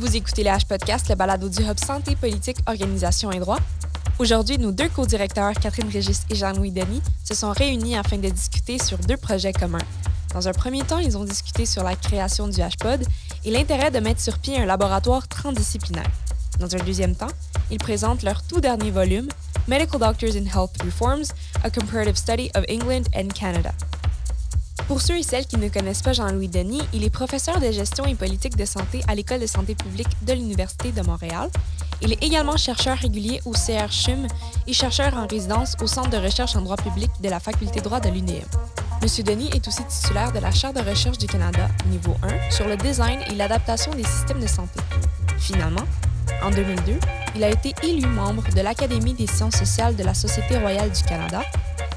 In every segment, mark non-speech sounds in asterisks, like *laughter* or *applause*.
Vous écoutez les H-Podcast, le balado du Hub Santé, Politique, Organisation et Droit. Aujourd'hui, nos deux co-directeurs, Catherine Régis et Jean-Louis Denis, se sont réunis afin de discuter sur deux projets communs. Dans un premier temps, ils ont discuté sur la création du H-Pod et l'intérêt de mettre sur pied un laboratoire transdisciplinaire. Dans un deuxième temps, ils présentent leur tout dernier volume, Medical Doctors in Health Reforms, A Comparative Study of England and Canada. Pour ceux et celles qui ne connaissent pas Jean-Louis Denis, il est professeur de gestion et politique de santé à l'École de santé publique de l'Université de Montréal. Il est également chercheur régulier au CRCHUM et chercheur en résidence au Centre de recherche en droit public de la Faculté de droit de l'UNEM. M. Denis est aussi titulaire de la Chaire de recherche du Canada, niveau 1, sur le design et l'adaptation des systèmes de santé. Finalement, en 2002, il a été élu membre de l'Académie des sciences sociales de la Société royale du Canada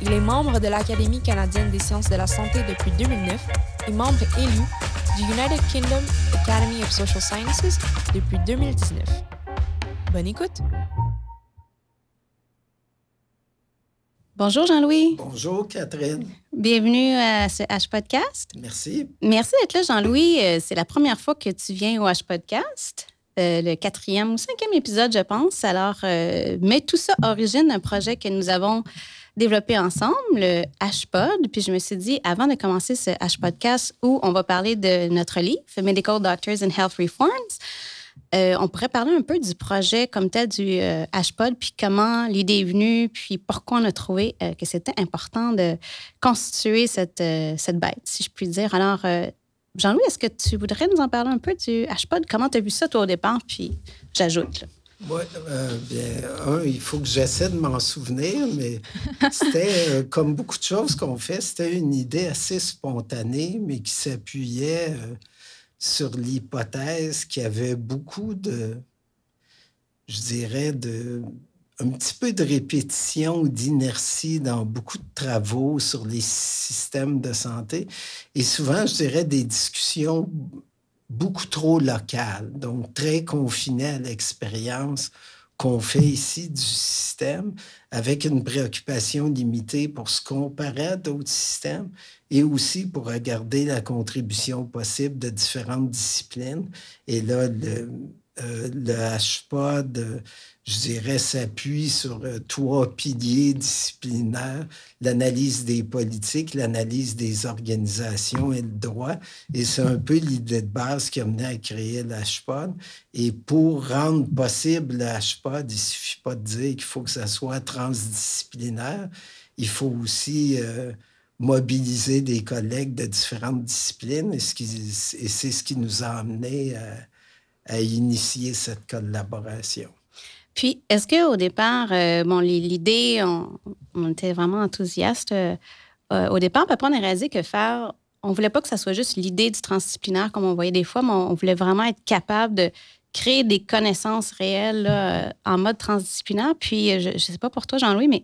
il est membre de l'Académie canadienne des sciences de la santé depuis 2009 et membre élu du United Kingdom Academy of Social Sciences depuis 2019. Bonne écoute! Bonjour Jean-Louis. Bonjour Catherine. Bienvenue à ce H-Podcast. Merci. Merci d'être là Jean-Louis. Euh, c'est la première fois que tu viens au H-Podcast. Euh, le quatrième ou cinquième épisode, je pense. Alors, euh, mais tout ça origine d'un projet que nous avons développé ensemble, le HPod. Puis je me suis dit, avant de commencer ce H-Podcast où on va parler de notre livre, Medical Doctors and Health Reforms, euh, on pourrait parler un peu du projet comme tel du euh, HPod, puis comment l'idée est venue, puis pourquoi on a trouvé que c'était important de constituer cette, cette bête, si je puis dire. Alors, Jean-Louis, est-ce que tu voudrais nous en parler un peu du HPod? Comment tu as vu ça, toi, au départ? Puis j'ajoute. Oui, euh, bien, il faut que j'essaie de m'en souvenir, mais c'était, euh, comme beaucoup de choses qu'on fait, c'était une idée assez spontanée, mais qui s'appuyait euh, sur l'hypothèse qu'il y avait beaucoup de, je dirais, de, un petit peu de répétition ou d'inertie dans beaucoup de travaux sur les systèmes de santé. Et souvent, je dirais, des discussions beaucoup trop local, donc très confiné à l'expérience qu'on fait ici du système, avec une préoccupation limitée pour se comparer à d'autres systèmes et aussi pour regarder la contribution possible de différentes disciplines. Et là, le, euh, le HPOD, je dirais, s'appuie sur euh, trois piliers disciplinaires, l'analyse des politiques, l'analyse des organisations et le droit. Et c'est un peu l'idée de base qui a mené à créer le HPOD. Et pour rendre possible le HPOD, il ne suffit pas de dire qu'il faut que ça soit transdisciplinaire. Il faut aussi euh, mobiliser des collègues de différentes disciplines. Et, c'est ce qui nous a amené à à initier cette collaboration. Puis, est-ce qu'au départ, euh, bon, l'idée, on, était vraiment enthousiaste. Euh, euh, au départ, après, on a réalisé que faire, on voulait pas que ça soit juste l'idée du transdisciplinaire comme on voyait des fois, mais on, voulait vraiment être capable de créer des connaissances réelles en mode transdisciplinaire. Puis, je ne sais pas pour toi, Jean-Louis, mais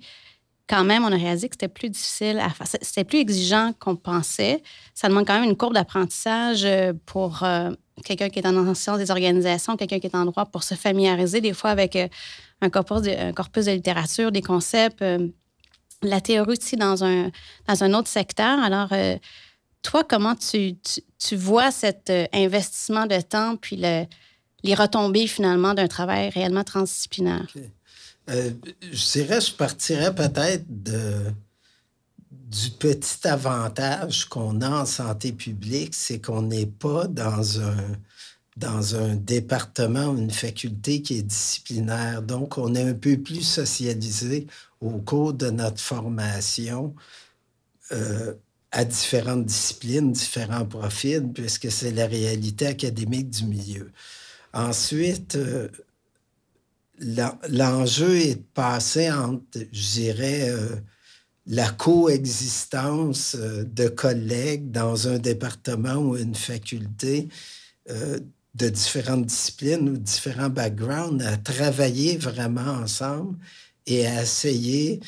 quand même, on a réalisé que c'était plus difficile à faire. C'était plus exigeant qu'on pensait. Ça demande quand même une courbe d'apprentissage pour quelqu'un qui est en sciences des organisations, quelqu'un qui est en droit pour se familiariser des fois avec euh, un, corpus de, littérature, des concepts, euh, la théorie aussi dans un, autre secteur. Alors, euh, toi, comment tu, vois cet investissement de temps puis le, les retombées finalement d'un travail réellement transdisciplinaire? je dirais, je partirais peut-être de du petit avantage qu'on a en santé publique, c'est qu'on n'est pas dans un, dans un département ou une faculté qui est disciplinaire. Donc, on est un peu plus socialisé au cours de notre formation euh, à différentes disciplines, différents profils, puisque c'est la réalité académique du milieu. Ensuite, euh, l'enjeu est de passer entre, je dirais, euh, la coexistence euh, de collègues dans un département ou une faculté euh, de différentes disciplines ou différents backgrounds à travailler vraiment ensemble et à essayer,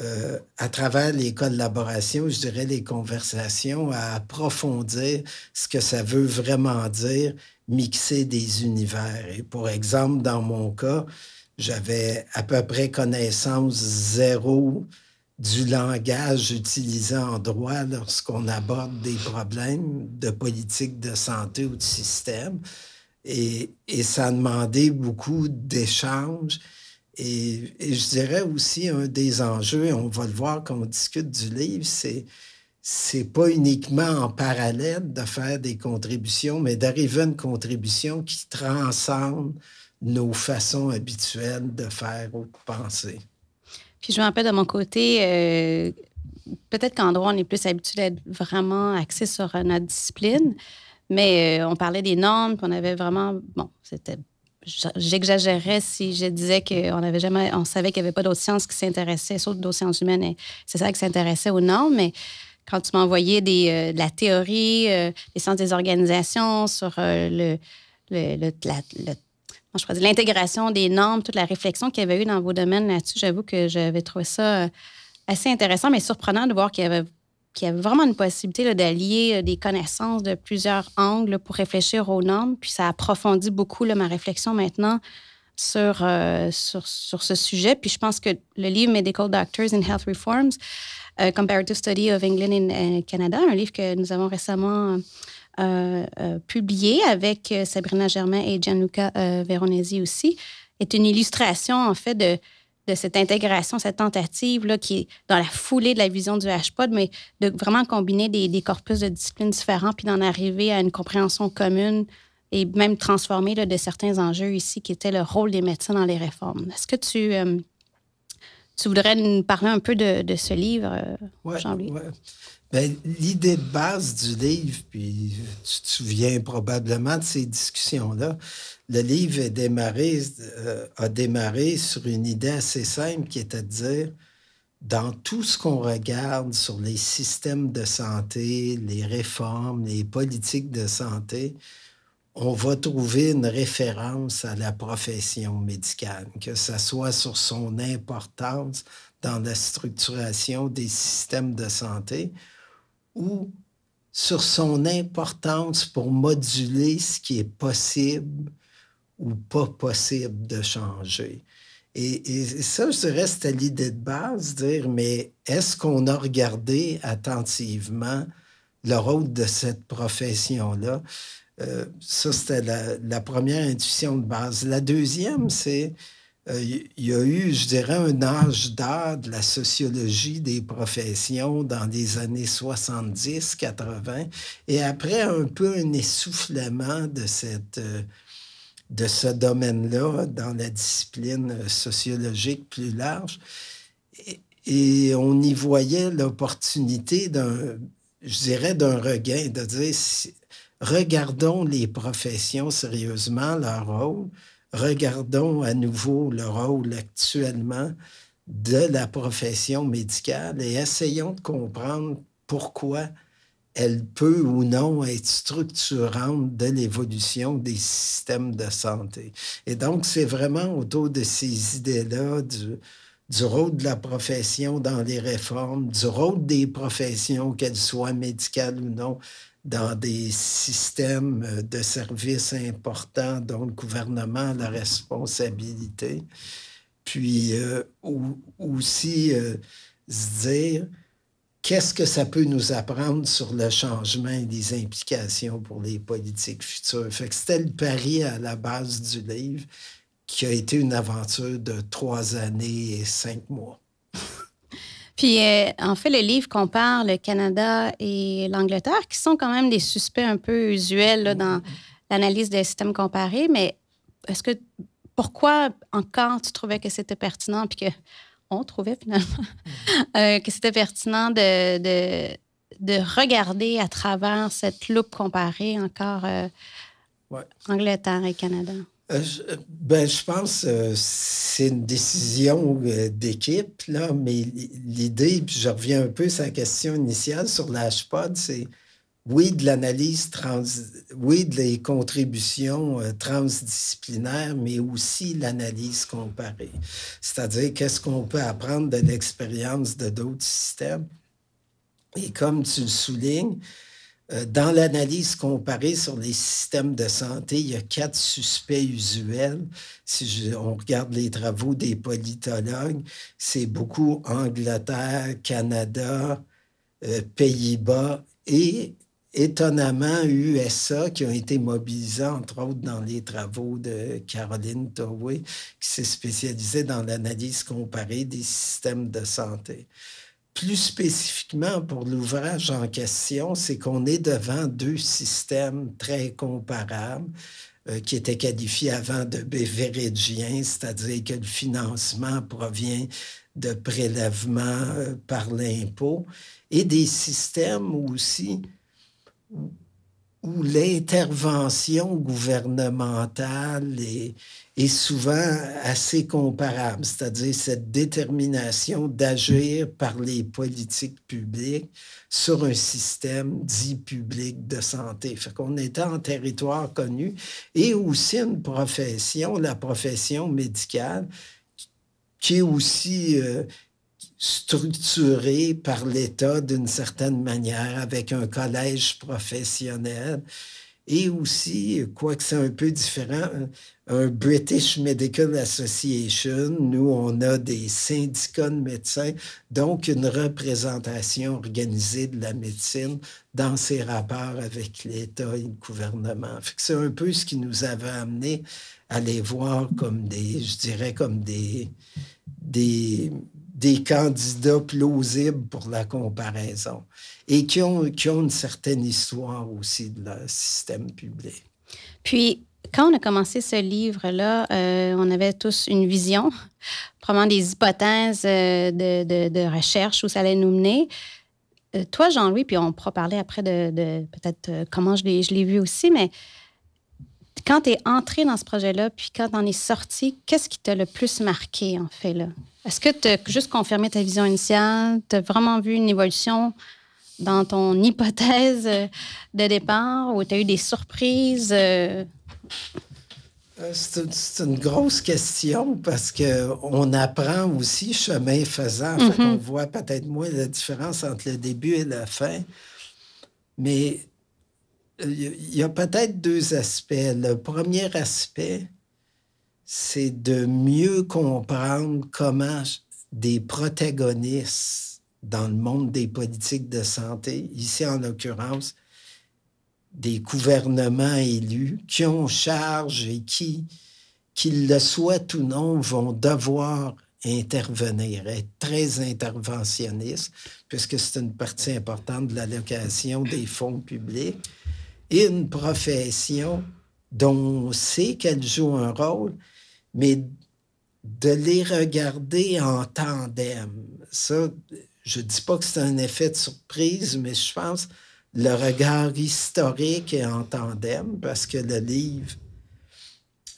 euh, à travers les collaborations, je dirais les conversations, à approfondir ce que ça veut vraiment dire mixer des univers. Et pour exemple, dans mon cas, j'avais à peu près connaissance zéro du langage utilisé en droit lorsqu'on aborde des problèmes de politique de santé ou de système. Et, ça a demandé beaucoup d'échanges. Et, je dirais aussi un des enjeux, et on va le voir quand on discute du livre, c'est c'est pas uniquement en parallèle de faire des contributions, mais d'arriver à une contribution qui transcende nos façons habituelles de faire ou de penser. Puis je me rappelle de mon côté, euh, peut-être qu'en droit, on est plus habitué d'être vraiment axé sur notre discipline, mais euh, on parlait des normes, puis on avait vraiment, bon, c'était j'exagérais si je disais qu'on avait jamais, on savait qu'il n'y avait pas d'autres sciences qui s'intéressaient, sauf d'autres sciences humaines, c'est ça qui s'intéressait aux normes, mais quand tu m'envoyais euh, de la théorie, des sciences des organisations, sur le, le, le, je l'intégration des normes, toute la réflexion qu'il y avait eu dans vos domaines là-dessus, j'avoue que j'avais trouvé ça euh, assez intéressant, mais surprenant de voir qu'il y avait, qu'il y avait vraiment une possibilité d'allier euh, des connaissances de plusieurs angles pour réfléchir aux normes. Puis ça approfondit beaucoup ma réflexion maintenant sur, euh, sur, ce sujet. Puis je pense que le livre Medical Doctors in Health Reforms, Comparative Study of England and Canada, un livre que nous avons récemment publié avec euh, Sabrina Germain et Gianluca Veronesi aussi, est une illustration, en fait, de, de cette intégration, cette tentative là, qui est dans la foulée de la vision du HPOD, mais de vraiment combiner des, des corpus de disciplines différents, puis d'en arriver à une compréhension commune et même transformer là, de certains enjeux ici, qui étaient le rôle des médecins dans les réformes. Est-ce que tu, tu voudrais nous parler un peu de, de ce livre, Jean-Louis? Ben, l'idée de base du livre, puis tu te souviens probablement de ces discussions-là, le livre euh, a démarré sur une idée assez simple qui était de dire, dans tout ce qu'on regarde sur les systèmes de santé, les réformes, les politiques de santé, on va trouver une référence à la profession médicale, que ce soit sur son importance dans la structuration des systèmes de santé ou sur son importance pour moduler ce qui est possible ou pas possible de changer. Et, ça, je dirais, c'était l'idée de base, dire, mais est-ce qu'on a regardé attentivement le rôle de cette profession-là? Euh, ça, c'était la, première intuition de base. La deuxième, c'est il y a eu, je dirais, un âge d'art de la sociologie des professions dans les années 70, 80, et après un peu un essoufflement de, cette, euh, de ce domaine-là dans la discipline sociologique plus large. Et, on y voyait l'opportunité d'un, je dirais, d'un regain, de dire, regardons les professions sérieusement, leur rôle, regardons à nouveau le rôle actuellement de la profession médicale et essayons de comprendre pourquoi elle peut ou non être structurante de l'évolution des systèmes de santé. Et donc, c'est vraiment autour de ces idées-là du, rôle de la profession dans les réformes, du rôle des professions, qu'elles soient médicales ou non, dans des systèmes euh, de services importants dont le gouvernement a la responsabilité. Puis euh, aussi euh, se dire qu'est-ce que ça peut nous apprendre sur le changement et les implications pour les politiques futures? Fait que c'était le pari à la base du livre qui a été une aventure de trois années et cinq mois. Puis, euh, en fait, le livre compare le Canada et l'Angleterre, qui sont quand même des suspects un peu usuels dans l'analyse des systèmes comparés. Mais est-ce que pourquoi encore tu trouvais que c'était pertinent, puis que on trouvait finalement *laughs* euh, que c'était pertinent de, de, regarder à travers cette loupe comparée encore euh, Angleterre et Canada? Euh, ben, je pense que euh, c'est une décision euh, d'équipe, là, mais l'idée, puis je reviens un peu sur la question initiale sur l'HPOD, c'est oui, de l'analyse trans, oui, des contributions transdisciplinaires, mais aussi l'analyse comparée. C'est-à-dire, qu'est-ce qu'on peut apprendre de l'expérience de d'autres systèmes? Et comme tu le soulignes, euh, dans l'analyse comparée sur les systèmes de santé, il y a quatre suspects usuels. Si on regarde les travaux des politologues, c'est beaucoup Angleterre, Canada, euh, Pays-Bas et étonnamment USA qui ont été mobilisés, entre autres, dans les travaux de Caroline Towey, qui s'est spécialisée dans l'analyse comparée des systèmes de santé. Plus spécifiquement pour l'ouvrage en question, c'est qu'on est devant deux systèmes très comparables euh, qui étaient qualifiés avant de bévérégiens, c'est-à-dire que le financement provient de prélèvements euh, par l'impôt, et des systèmes aussi où l'intervention gouvernementale est, est, souvent assez comparable, c'est-à-dire cette détermination d'agir par les politiques publiques sur un système dit public de santé. Fait qu'on était en territoire connu et aussi une profession, la profession médicale, qui est aussi euh, structuré par l'État d'une certaine manière, avec un collège professionnel. Et aussi, quoique c'est un peu différent, un British Medical Association, nous, on a des syndicats de médecins, donc une représentation organisée de la médecine dans ses rapports avec l'État et le gouvernement. C'est un peu ce qui nous avait amené à les voir comme des, je dirais, comme des, des des candidats plausibles pour la comparaison et qui ont, qui ont une certaine histoire aussi de leur système public. Puis, quand on a commencé ce livre-là, euh, on avait tous une vision, *laughs* probablement des hypothèses euh, de, de, recherche où ça allait nous mener. Euh, toi, Jean-Louis, puis on pourra parler après de, de peut-être comment je l'ai vu aussi, mais quand tu es entré dans ce projet-là, puis quand on est sorti, qu'est-ce qui t'a le plus marqué, en fait, là? Est-ce que tu as juste confirmé ta vision initiale? Tu as vraiment vu une évolution dans ton *laughs* hypothèse de départ ou tu as eu des surprises? Euh? Euh, c'est une, grosse question parce qu'on apprend aussi chemin faisant. On mm-hmm. voit peut-être moins la différence entre le début et la fin. Mais euh, il y a peut-être deux aspects. Le premier aspect, c'est de mieux comprendre comment des protagonistes dans le monde des politiques de santé, ici en l'occurrence, des gouvernements élus qui ont charge et qui, qu'ils le souhaitent ou non, vont devoir intervenir, être très interventionnistes, puisque c'est une partie importante de l'allocation des fonds publics, et une profession dont on sait qu'elle joue un rôle, mais de les regarder en tandem, ça, je dis pas que c'est un effet de surprise, mais je pense le regard historique est en tandem parce que le livre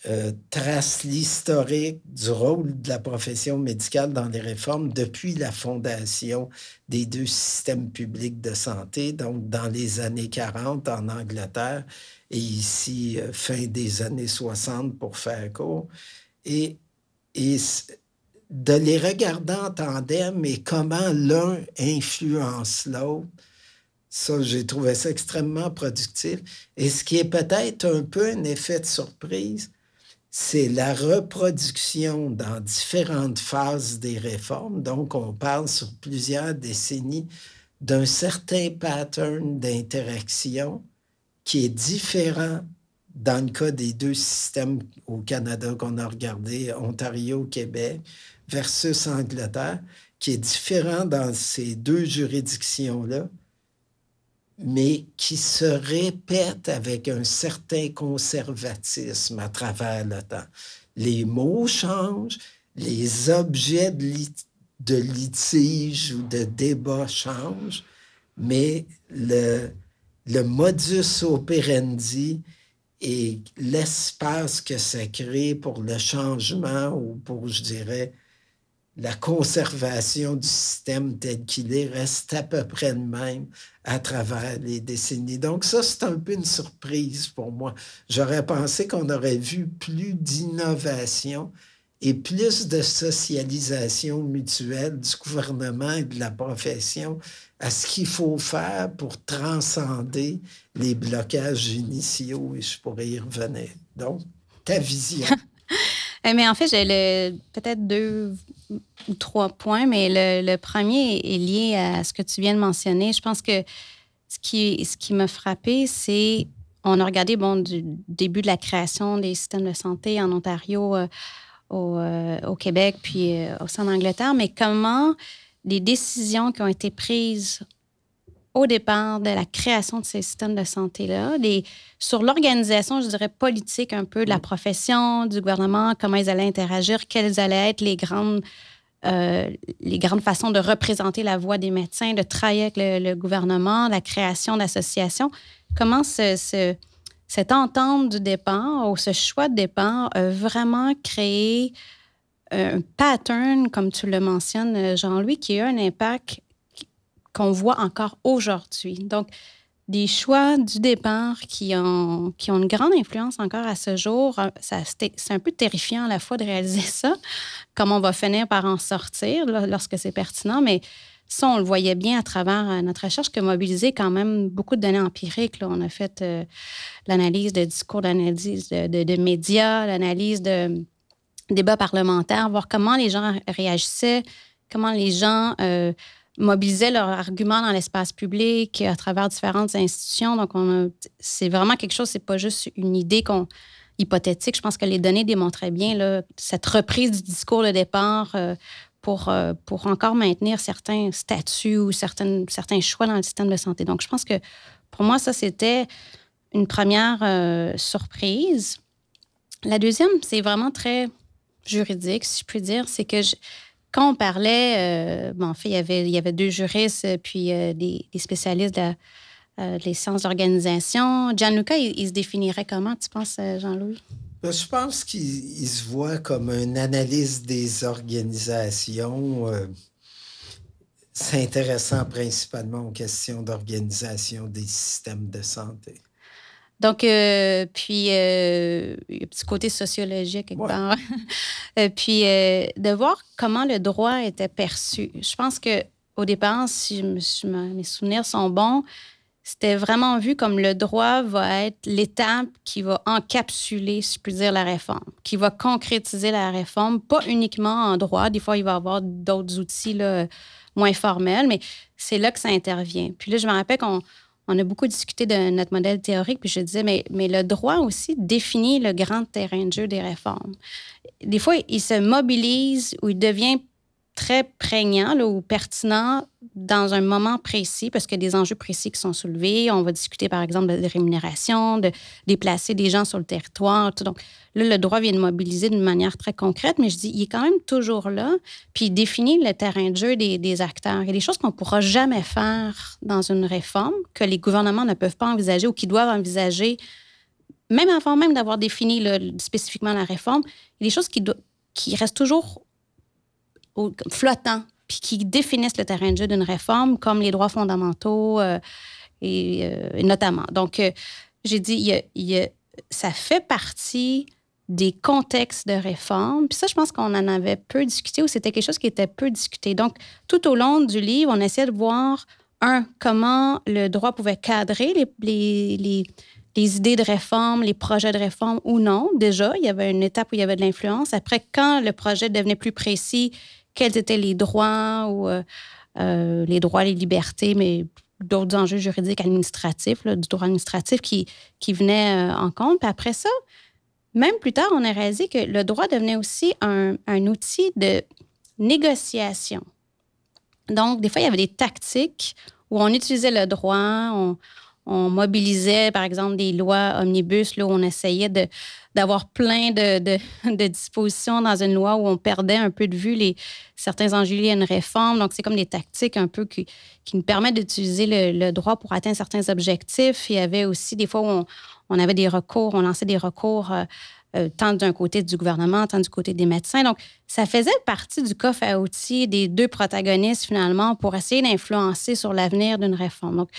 euh, trace l'historique du rôle de la profession médicale dans les réformes depuis la fondation des deux systèmes publics de santé, donc dans les années 40 en Angleterre et ici euh, fin des années 60 pour faire court et, de les regarder en tandem et comment l'un influence l'autre, ça, j'ai trouvé ça extrêmement productif. Et ce qui est peut-être un peu un effet de surprise, c'est la reproduction dans différentes phases des réformes. Donc, on parle sur plusieurs décennies d'un certain pattern d'interaction qui est différent dans le cas des deux systèmes au Canada qu'on a regardé, Ontario, Québec, versus Angleterre, qui est différent dans ces deux juridictions-là, mais qui se répète avec un certain conservatisme à travers le temps. Les mots changent, les objets de, litige ou de débat changent, mais le modus operandi et l'espace que ça crée pour le changement ou pour, je dirais, la conservation du système tel qu'il est reste à peu près le même à travers les décennies. Donc ça, c'est un peu une surprise pour moi. J'aurais pensé qu'on aurait vu plus d'innovation et plus de socialisation mutuelle du gouvernement et de la profession à ce qu'il faut faire pour transcender les blocages initiaux et je pourrais y revenir. Donc, ta vision. *laughs* Eh, mais en fait, j'ai peut-être deux ou trois points, mais le, le, premier est lié à ce que tu viens de mentionner. Je pense que ce qui, ce qui m'a frappé, c'est on a regardé bon, du début de la création des systèmes de santé en Ontario, euh, euh, au, Québec, puis euh, au sein d'Angleterre, mais comment les décisions qui ont été prises au départ de la création de ces systèmes de santé-là, sur l'organisation, je dirais, politique un peu de la profession, du gouvernement, comment ils allaient interagir, quelles allaient être les grandes euh, les grandes façons de représenter la voix des médecins, de travailler avec le, gouvernement, la création d'associations. Comment ce, cette entente du départ ou ce choix de départ a vraiment créé un pattern, comme tu le mentionnes, Jean-Louis, qui a un impact qu'on voit encore aujourd'hui. Donc, des choix du départ qui ont, qui ont une grande influence encore à ce jour. Euh, c'est un peu terrifiant à la fois de réaliser *laughs* ça, comment on va finir par en sortir lorsque c'est pertinent, mais ça, on le voyait bien à travers euh, notre recherche que mobiliser quand même beaucoup de données empiriques. Là. On a fait euh, l'analyse de discours, l'analyse de, médias, l'analyse de débats parlementaires, voir comment les gens réagissaient, comment les gens mobilisaient leurs arguments dans l'espace public à travers différentes institutions. Donc, c'est vraiment quelque chose, c'est pas juste une idée qu'on hypothétique. Je pense que les données démontraient bien là, cette reprise du discours de départ euh, pour, euh, pour encore maintenir certains statuts ou certaines, certains choix dans le système de santé. Donc, je pense que pour moi, ça, c'était une première euh, surprise. La deuxième, c'est vraiment très juridique, si je puis dire, c'est que quand on parlait, euh, bon, en fait, il y, avait, il y avait deux juristes puis des, spécialistes de, les sciences d'organisation. Gianluca, il, il, se définirait comment, tu penses, Jean-Louis? Ben, je pense qu'il se voit comme un analyste des organisations s'intéressant principalement aux questions d'organisation des systèmes de santé. Donc, euh, puis, euh, il y a un petit côté sociologique quelque part. *laughs* Euh, puis, de voir comment le droit était perçu. Je pense que au départ, si mes souvenirs sont bons, c'était vraiment vu comme le droit va être l'étape qui va encapsuler, si je puis dire, la réforme, qui va concrétiser la réforme, pas uniquement en droit. Des fois, il va y avoir d'autres outils là, moins formels, mais c'est là que ça intervient. Puis là, je me rappelle qu'on on a beaucoup discuté de notre modèle théorique, puis je disais, mais, mais le droit aussi définit le grand terrain de jeu des réformes. Des fois, il se mobilise ou il devient très prégnant ou pertinent dans un moment précis parce qu'il y a des enjeux précis qui sont soulevés. On va discuter, par exemple, de rémunération, de déplacer des gens sur le territoire. Donc, là, le droit vient de mobiliser d'une manière très concrète, mais je dis, il est quand même toujours là, puis il définit le terrain de jeu des, acteurs. Il y a des choses qu'on ne pourra jamais faire dans une réforme, que les gouvernements ne peuvent pas envisager ou qui doivent envisager, même avant même d'avoir défini spécifiquement la réforme. Il y a des choses qui restent toujours flottants, puis qui définissent le terrain de jeu d'une réforme, comme les droits fondamentaux, euh, euh, et, notamment. Donc, euh, j'ai dit, il ça fait partie des contextes de réforme. Puis ça, je pense qu'on en avait peu discuté ou c'était quelque chose qui était peu discuté. Donc, tout au long du livre, on essayait de voir, un, comment le droit pouvait cadrer les, les, les idées de réforme, les projets de réforme ou non. Déjà, il y avait une étape où il y avait de l'influence. Après, quand le projet devenait plus précis, quels étaient les droits ou euh, euh, les droits, les libertés, mais d'autres enjeux juridiques administratifs, du droit administratif qui, qui venaient euh, en compte. Puis après ça, même plus tard, on a réalisé que le droit devenait aussi un, un outil de négociation. Donc, des fois, il y avait des tactiques où on utilisait le droit, on, on mobilisait, par exemple, des lois omnibus, là, où on essayait d'avoir plein *laughs* de, dispositions dans une loi où on perdait un peu de vue les, certains enjeux liés une réforme. Donc, c'est comme des tactiques un peu qui, nous permettent d'utiliser le, droit pour atteindre certains objectifs. Il y avait aussi des fois où on, on avait des recours, on lançait des recours. Euh, euh, tant d'un côté du gouvernement, tant du côté des médecins. Donc, ça faisait partie du coffre à outils des deux protagonistes, finalement, pour essayer d'influencer sur l'avenir d'une réforme. Donc,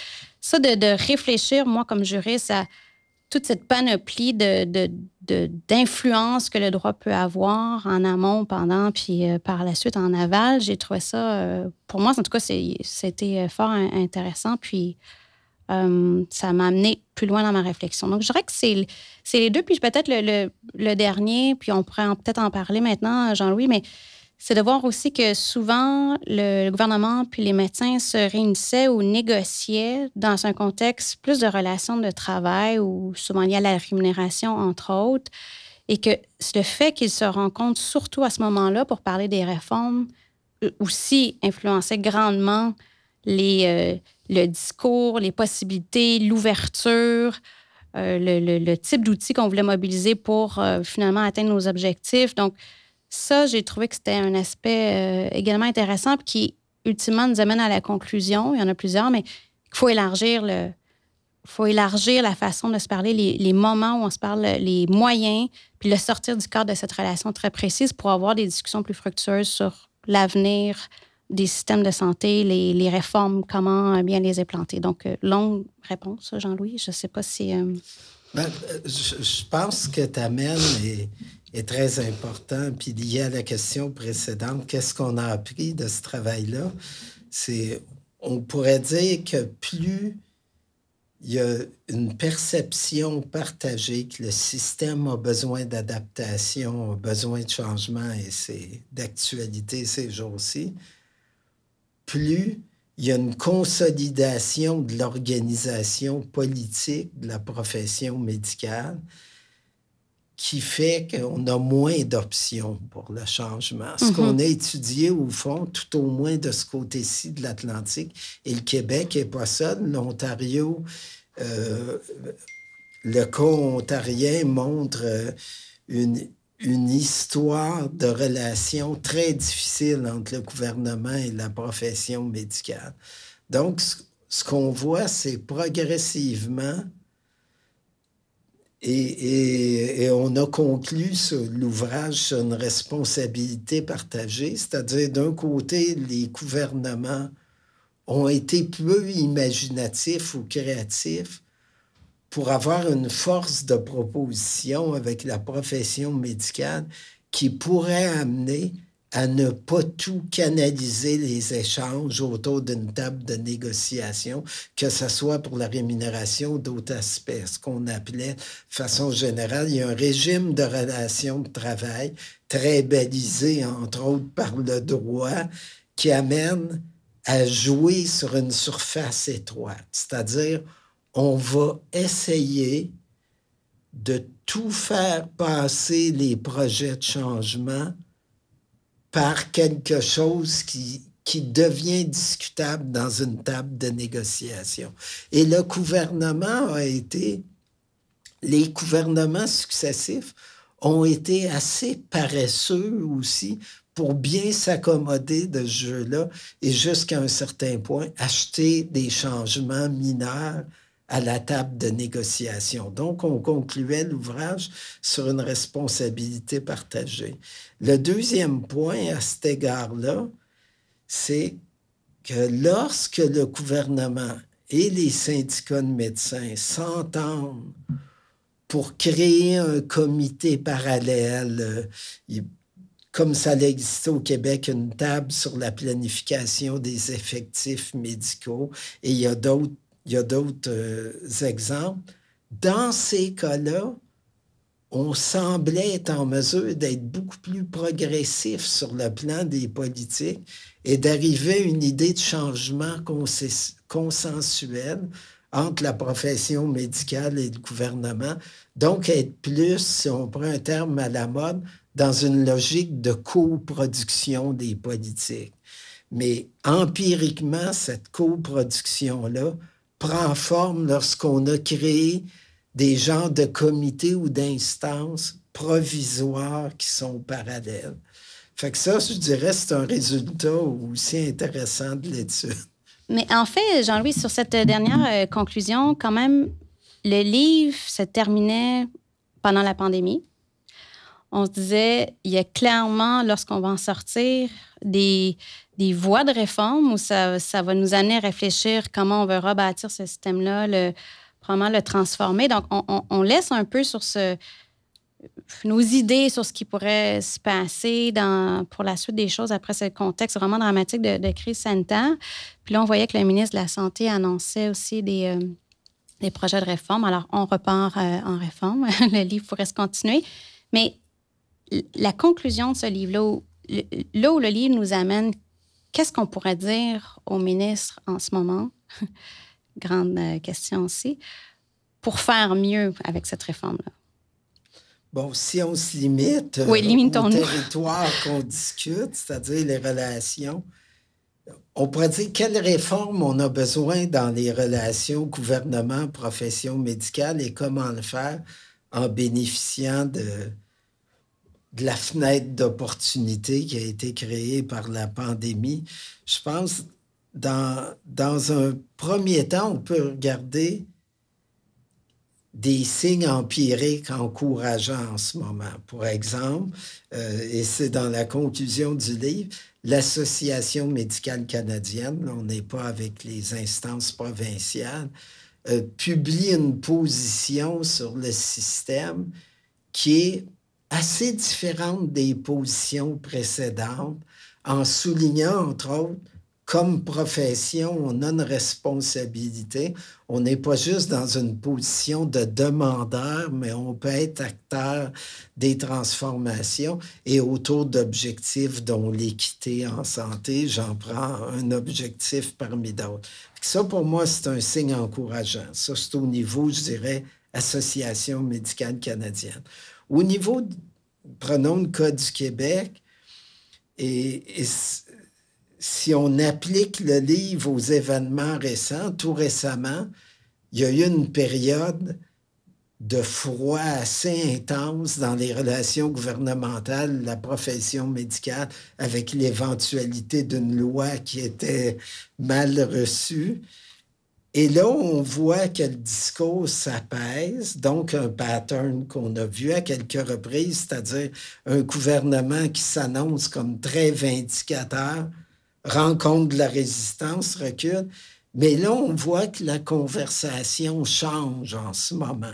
ça, de, réfléchir, moi, comme juriste, à toute cette panoplie d'influence de, que le droit peut avoir en amont, pendant, puis euh, par la suite en aval, j'ai trouvé ça, euh, pour moi, en tout cas, c'était fort intéressant. Puis, euh, ça m'a amené plus loin dans ma réflexion. Donc, je dirais que c'est les deux. Puis peut-être le, dernier, puis on pourrait peut-être en parler maintenant, Jean-Louis, mais c'est de voir aussi que souvent, le, gouvernement puis les médecins se réunissaient ou négociaient dans un contexte plus de relations de travail ou souvent lié à la rémunération, entre autres, et que le fait qu'ils se rencontrent surtout à ce moment-là pour parler des réformes euh, aussi influençait grandement les, euh, le discours, les possibilités, l'ouverture, euh, le, le, type d'outils qu'on voulait mobiliser pour finalement atteindre nos objectifs. Donc, ça, j'ai trouvé que c'était un aspect euh, également intéressant qui, ultimement, nous amène à la conclusion. Il y en a plusieurs, mais il faut élargir le, faut élargir la façon de se parler, les, moments où on se parle, les moyens, puis le sortir du cadre de cette relation très précise pour avoir des discussions plus fructueuses sur l'avenir des systèmes de santé, les, réformes, comment bien les implanter. Donc, euh, longue réponse, Jean-Louis. Je ne sais pas si... Euh, ben, je, pense que tu amènes est très important. Puis lié à la question précédente, qu'est-ce qu'on a appris de ce travail-là? C'est, on pourrait dire que plus il y a une perception partagée que le système a besoin d'adaptation, a besoin de changement et c'est d'actualité ces jours-ci, plus il y a une consolidation de l'organisation politique de la profession médicale qui fait qu'on a moins d'options pour le changement. Ce qu'on mm-hmm. a étudié, au fond, tout au moins de ce côté-ci de l'Atlantique, et le Québec n'est pas seul, l'Ontario, euh, le cas ontarien montre euh, une, une histoire de relations très difficile entre le gouvernement et la profession médicale. Donc, ce qu'on voit, c'est progressivement et, on a conclu l'ouvrage sur une responsabilité partagée, c'est-à-dire d'un côté, les gouvernements ont été peu imaginatifs ou créatifs pour avoir une force de proposition avec la profession médicale qui pourrait amener à ne pas tout canaliser les échanges autour d'une table de négociation, que ce soit pour la rémunération d'autres aspects, ce qu'on appelait, de façon générale, il y a un régime de relations de travail très balisé, entre autres, par le droit, qui amène à jouer sur une surface étroite. C'est-à-dire, on va essayer de tout faire passer les projets de changement par quelque chose qui, qui devient discutable dans une table de négociation. Et le gouvernement a été, les gouvernements successifs ont été assez paresseux aussi pour bien s'accommoder de ce jeu-là et jusqu'à un certain point acheter des changements mineurs à la table de négociation. Donc, on concluait l'ouvrage sur une responsabilité partagée. Le deuxième point à cet égard-là, c'est que lorsque le gouvernement et les syndicats de médecins s'entendent pour créer un comité parallèle, euh, comme ça existe au Québec, une table sur la planification des effectifs médicaux, et il y a d'autres il y a d'autres euh, exemples. Dans ces cas-là, on semblait être en mesure d'être beaucoup plus progressif sur le plan des politiques et d'arriver à une idée de changement consensuel entre la profession médicale et le gouvernement. Donc, être plus, si on prend un terme à la mode, dans une logique de coproduction des politiques. Mais empiriquement, cette coproduction-là prend forme lorsqu'on a créé des genres de comités ou d'instances provisoires qui sont parallèles. Fait que ça, je dirais, c'est un résultat aussi intéressant de l'étude. Mais en fait, Jean-Louis, sur cette dernière euh, conclusion, quand même, le livre se terminait pendant la pandémie. On se disait, il y a clairement, lorsqu'on va en sortir, des, des voies de réforme où ça, ça, va nous amener à réfléchir comment on veut rebâtir ce système-là, le, probablement le transformer. Donc, on, laisse un peu sur ce, nos idées sur ce qui pourrait se passer dans, pour la suite des choses après ce contexte vraiment dramatique de, crise sanitaire. Puis là, on voyait que le ministre de la Santé annonçait aussi des, euh, des projets de réforme. Alors, on repart euh, en réforme. *laughs* le livre pourrait se continuer. Mais la conclusion de ce livre-là, là où le livre nous amène, qu'est-ce qu'on pourrait dire au ministre en ce moment? *laughs* Grande euh, question aussi. Pour faire mieux avec cette réforme-là. Bon, si on se limite oui, euh, au territoire qu'on discute, c'est-à-dire les relations, on pourrait dire quelles réformes on a besoin dans les relations gouvernement-profession médicale et comment le faire en bénéficiant de, de la fenêtre d'opportunité qui a été créée par la pandémie. Je pense, dans, dans un premier temps, on peut regarder des signes empiriques encourageants en ce moment. Pour exemple, euh, et c'est dans la conclusion du livre, l'Association médicale canadienne, on n'est pas avec les instances provinciales, euh, publie une position sur le système qui est assez différente des positions précédentes en soulignant, entre autres, comme profession, on a une responsabilité. On n'est pas juste dans une position de demandeur, mais on peut être acteur des transformations et autour d'objectifs dont l'équité en santé. J'en prends un objectif parmi d'autres. Ça, pour moi, c'est un signe encourageant. Ça, c'est au niveau, je dirais, Association médicale canadienne. Au niveau, prenons le cas du Québec, et, et si on applique le livre aux événements récents, tout récemment, il y a eu une période de froid assez intense dans les relations gouvernementales, la profession médicale, avec l'éventualité d'une loi qui était mal reçue. Et là, on voit que le discours s'apaise, donc un pattern qu'on a vu à quelques reprises, c'est-à-dire un gouvernement qui s'annonce comme très vindicateur, rencontre de la résistance, recule. Mais là, on voit que la conversation change en ce moment.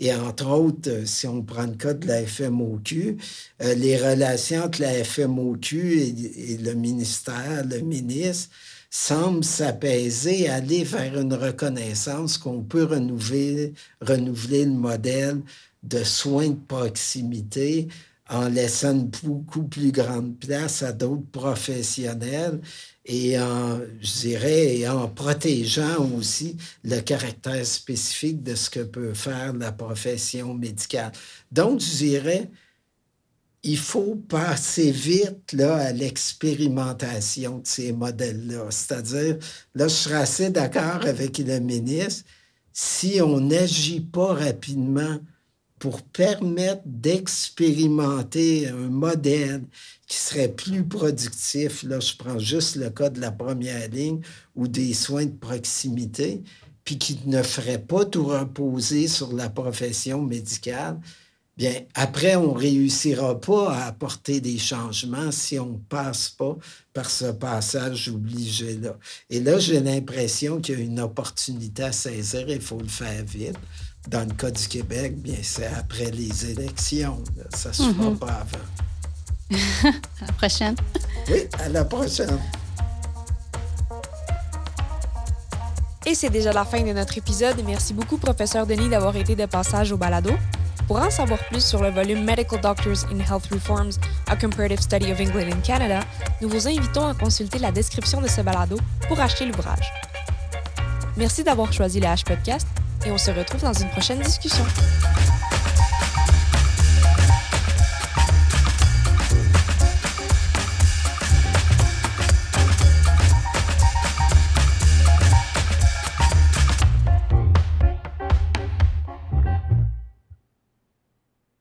Et entre autres, euh, si on prend le cas de la FMOQ, euh, les relations entre la FMOQ et, le ministère, le ministre, semblent s'apaiser, aller vers une reconnaissance qu'on peut renouveler, renouveler le modèle de soins de proximité en laissant une beaucoup plus grande place à d'autres professionnels et en, je dirais, en protégeant aussi le caractère spécifique de ce que peut faire la profession médicale. Donc, je dirais, il faut passer vite là, à l'expérimentation de ces modèles-là. C'est-à-dire, là, je serais assez d'accord avec le ministre, si on n'agit pas rapidement pour permettre d'expérimenter un modèle qui serait plus productif. Là, je prends juste le cas de la première ligne ou des soins de proximité, puis qui ne ferait pas tout reposer sur la profession médicale. Bien, après, on ne réussira pas à apporter des changements si on ne passe pas par ce passage obligé-là. Et là, j'ai l'impression qu'il y a une opportunité à saisir, il faut le faire vite dans le cas du Québec, bien, c'est après les élections. Ça ne se fera mhm. pas avant. *laughs* à la prochaine. oui, à la prochaine. Et c'est déjà la fin de notre épisode. Merci beaucoup, professeur Denis, d'avoir été de passage au balado. Pour en savoir plus sur le volume Medical Doctors in Health Reforms, A Comparative Study of England and Canada, nous vous invitons à consulter la description de ce balado pour acheter l'ouvrage. Merci d'avoir choisi le H Podcast et on se retrouve dans une prochaine discussion.